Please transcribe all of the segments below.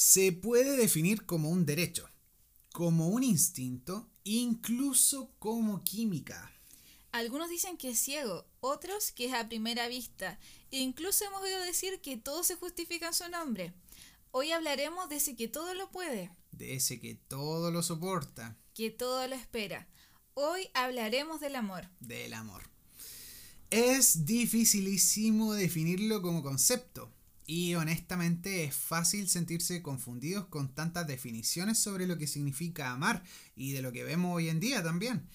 se puede definir como un derecho, como un instinto, incluso como química. Algunos dicen que es ciego, otros que es a primera vista. Incluso hemos oído decir que todo se justifica en su nombre. Hoy hablaremos de ese que todo lo puede. De ese que todo lo soporta. Que todo lo espera. Hoy hablaremos del amor. Del amor. Es dificilísimo definirlo como concepto. Y honestamente es fácil sentirse confundidos con tantas definiciones sobre lo que significa amar y de lo que vemos hoy en día también.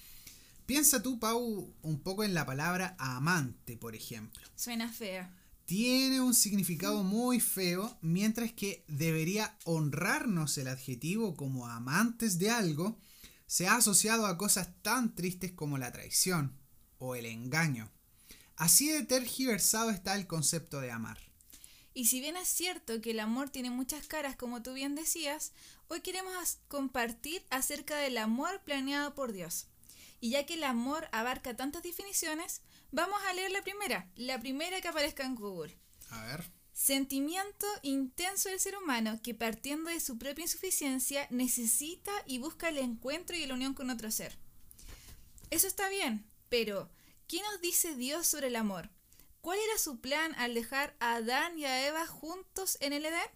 Piensa tú, Pau, un poco en la palabra amante, por ejemplo. Suena fea. Tiene un significado muy feo, mientras que debería honrarnos el adjetivo como amantes de algo, se ha asociado a cosas tan tristes como la traición o el engaño. Así de tergiversado está el concepto de amar. Y si bien es cierto que el amor tiene muchas caras, como tú bien decías, hoy queremos compartir acerca del amor planeado por Dios. Y ya que el amor abarca tantas definiciones, vamos a leer la primera, la primera que aparezca en Google. A ver. Sentimiento intenso del ser humano que partiendo de su propia insuficiencia necesita y busca el encuentro y la unión con otro ser. Eso está bien, pero ¿qué nos dice Dios sobre el amor? ¿Cuál era su plan al dejar a Adán y a Eva juntos en el Edén?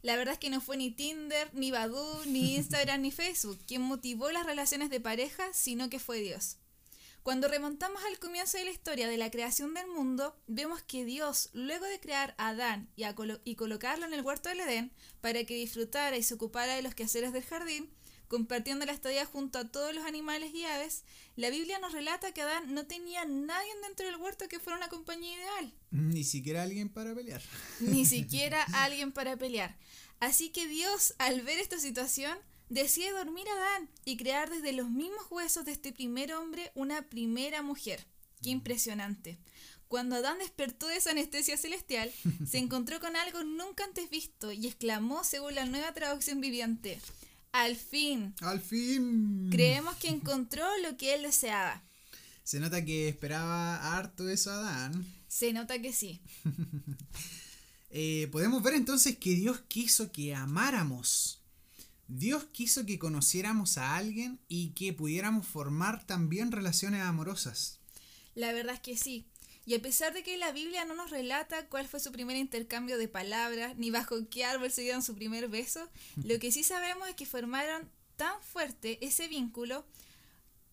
La verdad es que no fue ni Tinder, ni Badoo, ni Instagram, ni Facebook quien motivó las relaciones de pareja, sino que fue Dios. Cuando remontamos al comienzo de la historia de la creación del mundo, vemos que Dios, luego de crear a Adán y, y colocarlo en el huerto del Edén para que disfrutara y se ocupara de los quehaceres del jardín, compartiendo la estadía junto a todos los animales y aves, la Biblia nos relata que Adán no tenía nadie dentro del huerto que fuera una compañía ideal. Ni siquiera alguien para pelear. Ni siquiera alguien para pelear. Así que Dios, al ver esta situación, decide dormir a Adán y crear desde los mismos huesos de este primer hombre una primera mujer. Qué impresionante. Cuando Adán despertó de esa anestesia celestial, se encontró con algo nunca antes visto y exclamó según la nueva traducción viviente, al fin. Al fin. Creemos que encontró lo que él deseaba. Se nota que esperaba harto eso Adán. Se nota que sí. Eh, podemos ver entonces que Dios quiso que amáramos. Dios quiso que conociéramos a alguien y que pudiéramos formar también relaciones amorosas. La verdad es que sí. Y a pesar de que la Biblia no nos relata cuál fue su primer intercambio de palabras, ni bajo qué árbol se dieron su primer beso, lo que sí sabemos es que formaron tan fuerte ese vínculo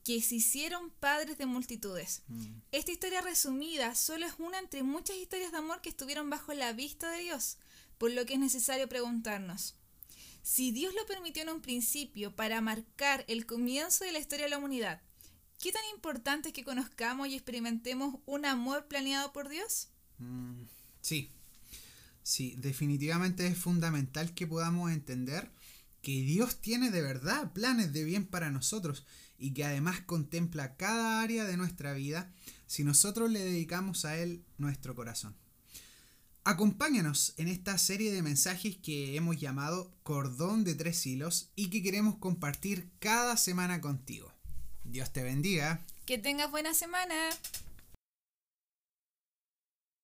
que se hicieron padres de multitudes. Mm. Esta historia resumida solo es una entre muchas historias de amor que estuvieron bajo la vista de Dios, por lo que es necesario preguntarnos, si Dios lo permitió en un principio para marcar el comienzo de la historia de la humanidad, ¿Qué tan importante es que conozcamos y experimentemos un amor planeado por Dios? Mm, sí, sí, definitivamente es fundamental que podamos entender que Dios tiene de verdad planes de bien para nosotros y que además contempla cada área de nuestra vida si nosotros le dedicamos a Él nuestro corazón. Acompáñanos en esta serie de mensajes que hemos llamado Cordón de Tres Hilos y que queremos compartir cada semana contigo. Dios te bendiga. Que tengas buena semana.